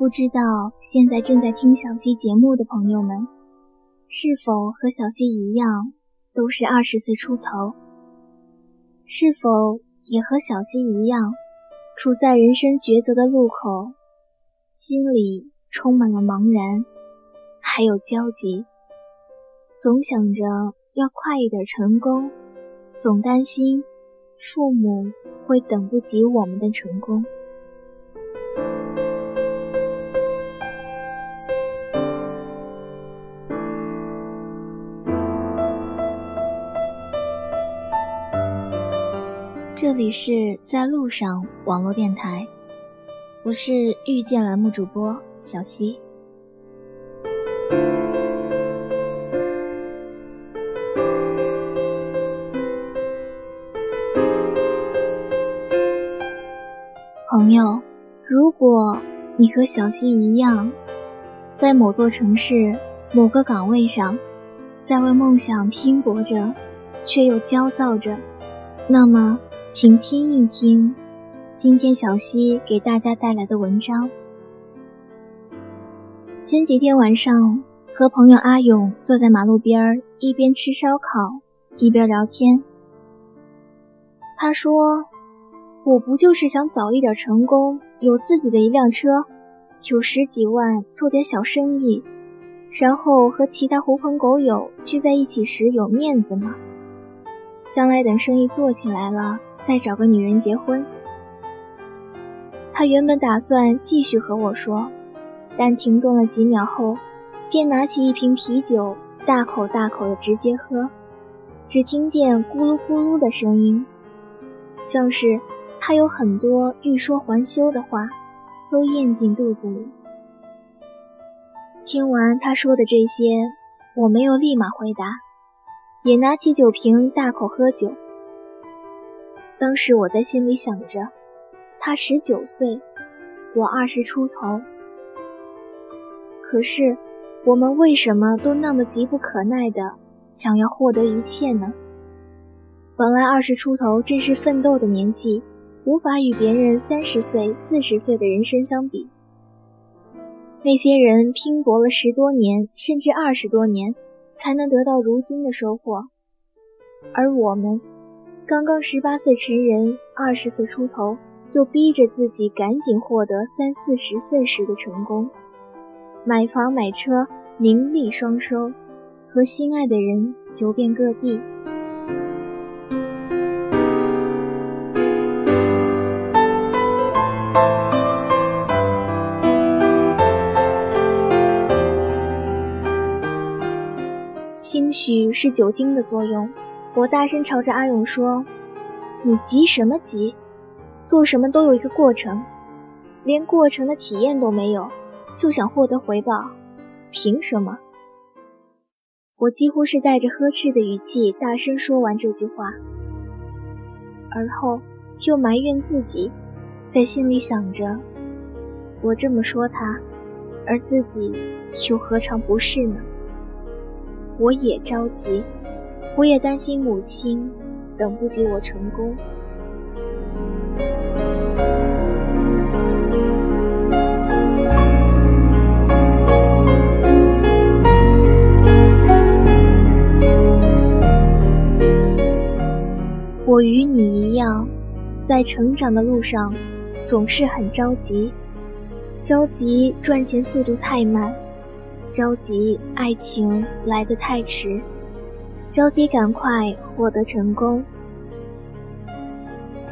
不知道现在正在听小溪节目的朋友们，是否和小溪一样，都是二十岁出头？是否也和小溪一样，处在人生抉择的路口，心里充满了茫然，还有焦急，总想着要快一点成功，总担心父母会等不及我们的成功。这里是在路上网络电台，我是遇见栏目主播小溪。朋友，如果你和小溪一样，在某座城市某个岗位上，在为梦想拼搏着，却又焦躁着，那么。请听一听，今天小溪给大家带来的文章。前几天晚上，和朋友阿勇坐在马路边，一边吃烧烤，一边聊天。他说：“我不就是想早一点成功，有自己的一辆车，有十几万，做点小生意，然后和其他狐朋狗友聚在一起时有面子吗？将来等生意做起来了。”再找个女人结婚。他原本打算继续和我说，但停顿了几秒后，便拿起一瓶啤酒，大口大口的直接喝，只听见咕噜咕噜的声音，像是他有很多欲说还休的话，都咽进肚子里。听完他说的这些，我没有立马回答，也拿起酒瓶大口喝酒。当时我在心里想着，他十九岁，我二十出头。可是我们为什么都那么急不可耐的想要获得一切呢？本来二十出头正是奋斗的年纪，无法与别人三十岁、四十岁的人生相比。那些人拼搏了十多年，甚至二十多年，才能得到如今的收获，而我们。刚刚十八岁成人，二十岁出头就逼着自己赶紧获得三四十岁时的成功，买房买车，名利双收，和心爱的人游遍各地。兴许是酒精的作用。我大声朝着阿勇说：“你急什么急？做什么都有一个过程，连过程的体验都没有，就想获得回报，凭什么？”我几乎是带着呵斥的语气大声说完这句话，而后又埋怨自己，在心里想着：我这么说他，而自己又何尝不是呢？我也着急。我也担心母亲等不及我成功。我与你一样，在成长的路上总是很着急，着急赚钱速度太慢，着急爱情来得太迟。着急赶快获得成功。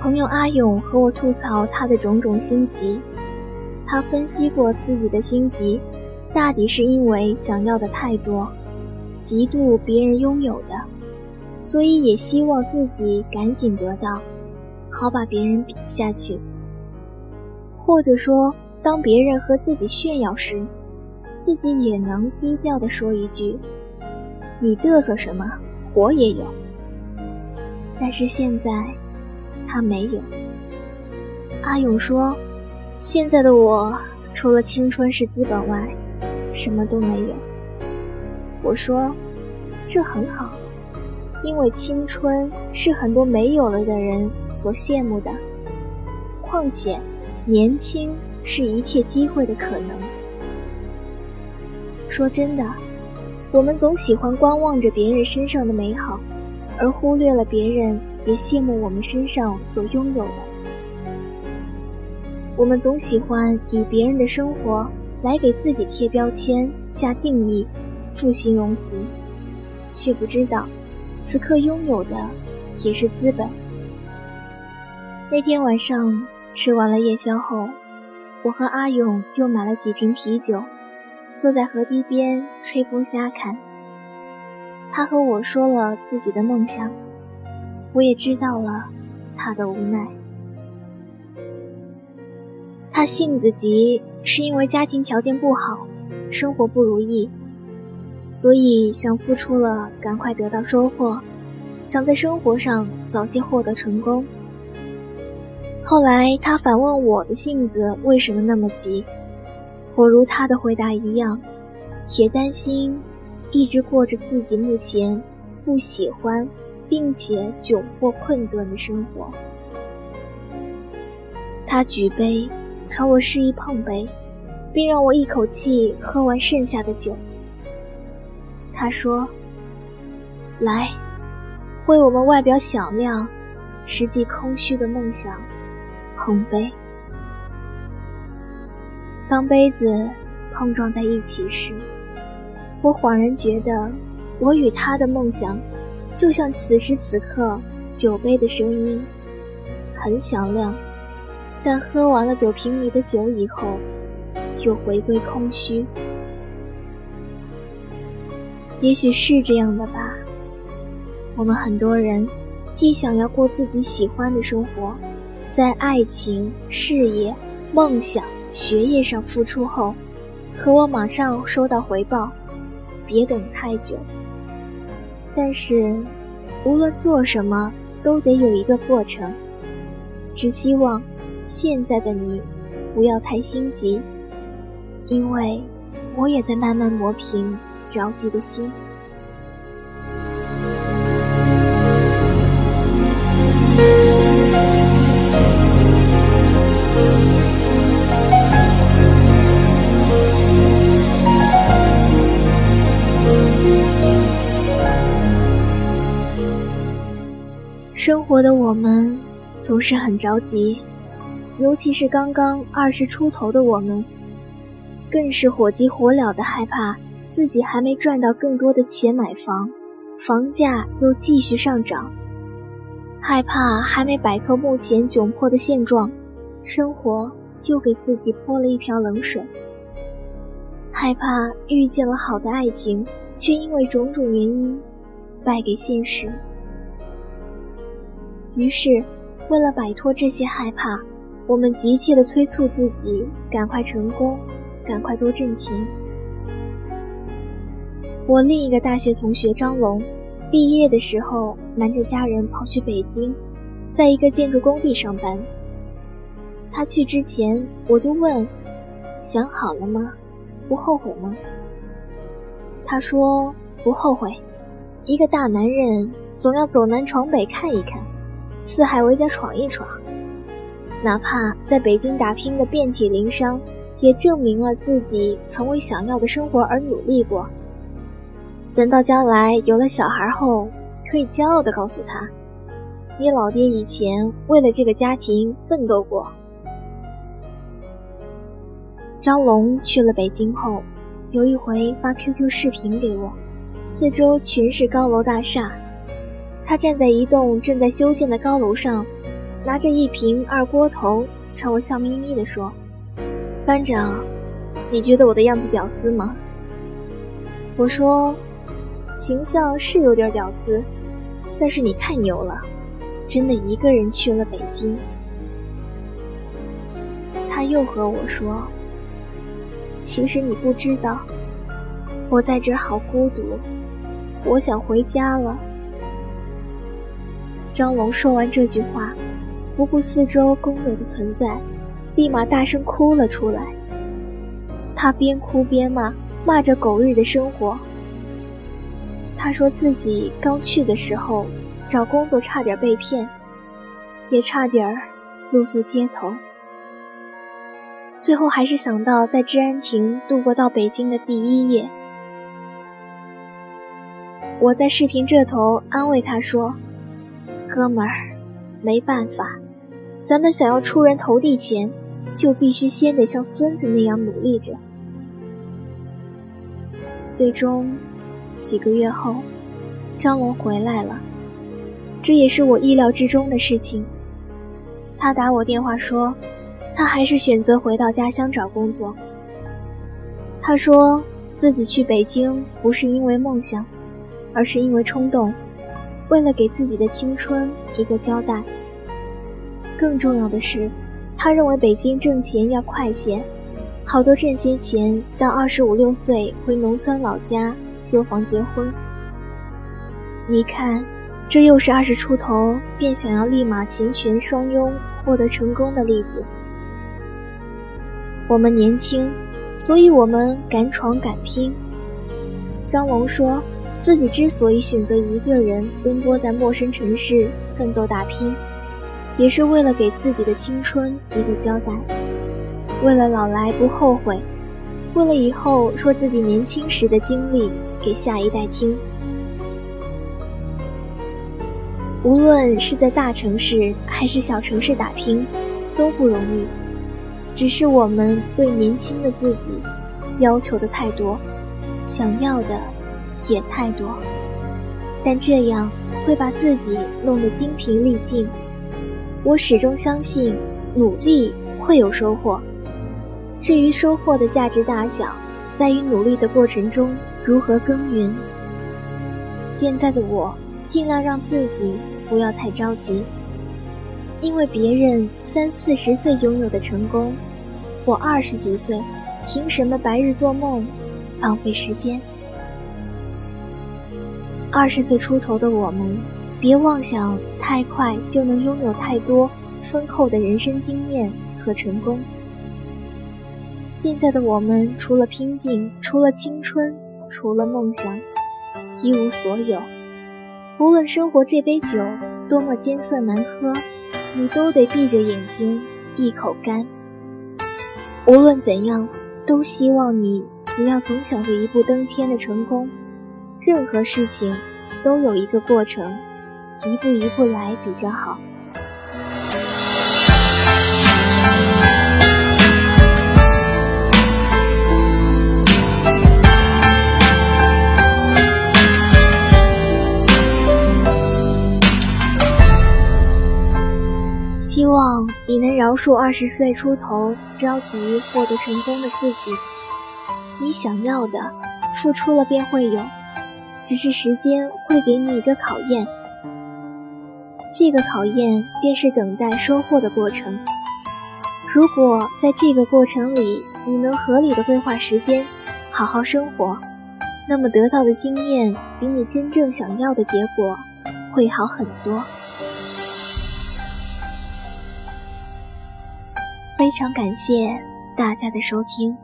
朋友阿勇和我吐槽他的种种心急，他分析过自己的心急，大抵是因为想要的太多，嫉妒别人拥有的，所以也希望自己赶紧得到，好把别人比下去。或者说，当别人和自己炫耀时，自己也能低调的说一句：“你嘚瑟什么？”我也有，但是现在他没有。阿勇说：“现在的我除了青春是资本外，什么都没有。”我说：“这很好，因为青春是很多没有了的人所羡慕的。况且年轻是一切机会的可能。说真的，我们总喜欢观望着别人身上的美好，而忽略了别人也羡慕我们身上所拥有的。我们总喜欢以别人的生活来给自己贴标签、下定义、赋形容词，却不知道此刻拥有的也是资本。那天晚上吃完了夜宵后，我和阿勇又买了几瓶啤酒，坐在河堤边吹风瞎看。他和我说了自己的梦想，我也知道了他的无奈。他性子急，是因为家庭条件不好，生活不如意，所以想付出了赶快得到收获，想在生活上早些获得成功。后来他反问我的性子为什么那么急，我如他的回答一样，也担心一直过着自己目前不喜欢并且窘迫困顿的生活。他举杯朝我示意碰杯，并让我一口气喝完剩下的酒。他说：“来，为我们外表响亮、实际空虚的梦想。”碰杯。当杯子碰撞在一起时，我恍然觉得，我与他的梦想，就像此时此刻酒杯的声音，很响亮，但喝完了酒瓶里的酒以后，又回归空虚。也许是这样的吧。我们很多人，既想要过自己喜欢的生活。在爱情、事业、梦想、学业上付出后，渴望马上收到回报，别等太久。但是，无论做什么，都得有一个过程。只希望现在的你不要太心急，因为我也在慢慢磨平着急的心。生活的我们总是很着急，尤其是刚刚二十出头的我们，更是火急火燎的害怕自己还没赚到更多的钱买房，房价又继续上涨，害怕还没摆脱目前窘迫的现状，生活又给自己泼了一瓢冷水，害怕遇见了好的爱情，却因为种种原因败给现实。于是，为了摆脱这些害怕，我们急切地催促自己赶快成功，赶快多挣钱。我另一个大学同学张龙，毕业的时候瞒着家人跑去北京，在一个建筑工地上班。他去之前，我就问：“想好了吗？不后悔吗？”他说：“不后悔。一个大男人总要走南闯北看一看。”四海为家闯一闯，哪怕在北京打拼的遍体鳞伤，也证明了自己曾为想要的生活而努力过。等到将来有了小孩后，可以骄傲地告诉他：“你老爹以前为了这个家庭奋斗过。”张龙去了北京后，有一回发 QQ 视频给我，四周全是高楼大厦。他站在一栋正在修建的高楼上，拿着一瓶二锅头，朝我笑眯眯地说：“班长，你觉得我的样子屌丝吗？”我说：“形象是有点屌丝，但是你太牛了，真的一个人去了北京。”他又和我说：“其实你不知道，我在这好孤独，我想回家了。”张龙说完这句话，不顾四周工友的存在，立马大声哭了出来。他边哭边骂，骂着狗日的生活。他说自己刚去的时候找工作差点被骗，也差点露宿街头。最后还是想到在治安亭度过到北京的第一夜。我在视频这头安慰他说：“哥们儿，没办法，咱们想要出人头地前，就必须先得像孙子那样努力着。”最终，几个月后，张龙回来了，这也是我意料之中的事情。他打我电话说，他还是选择回到家乡找工作。他说自己去北京不是因为梦想。而是因为冲动，为了给自己的青春一个交代。更重要的是，他认为北京挣钱要快些，好多挣些钱，到二十五六岁回农村老家修房结婚。你看，这又是二十出头便想要立马钱权双拥，获得成功的例子。我们年轻，所以我们敢闯敢拼。张龙说。自己之所以选择一个人奔波在陌生城市奋斗打拼，也是为了给自己的青春一个交代，为了老来不后悔，为了以后说自己年轻时的经历给下一代听。无论是在大城市还是小城市打拼，都不容易。只是我们对年轻的自己要求的太多，想要的。也太多，但这样会把自己弄得精疲力尽。我始终相信，努力会有收获。至于收获的价值大小，在于努力的过程中如何耕耘。现在的我，尽量让自己不要太着急，因为别人三四十岁拥有的成功，我二十几岁，凭什么白日做梦，浪费时间？二十岁出头的我们，别妄想太快就能拥有太多丰厚的人生经验和成功。现在的我们，除了拼劲，除了青春，除了梦想，一无所有。无论生活这杯酒多么艰涩难喝，你都得闭着眼睛一口干。无论怎样，都希望你不要总想着一步登天的成功。任何事情都有一个过程，一步一步来比较好。希望你能饶恕二十岁出头着急获得成功的自己。你想要的，付出了便会有。只是时间会给你一个考验，这个考验便是等待收获的过程。如果在这个过程里你能合理的规划时间，好好生活，那么得到的经验比你真正想要的结果会好很多。非常感谢大家的收听。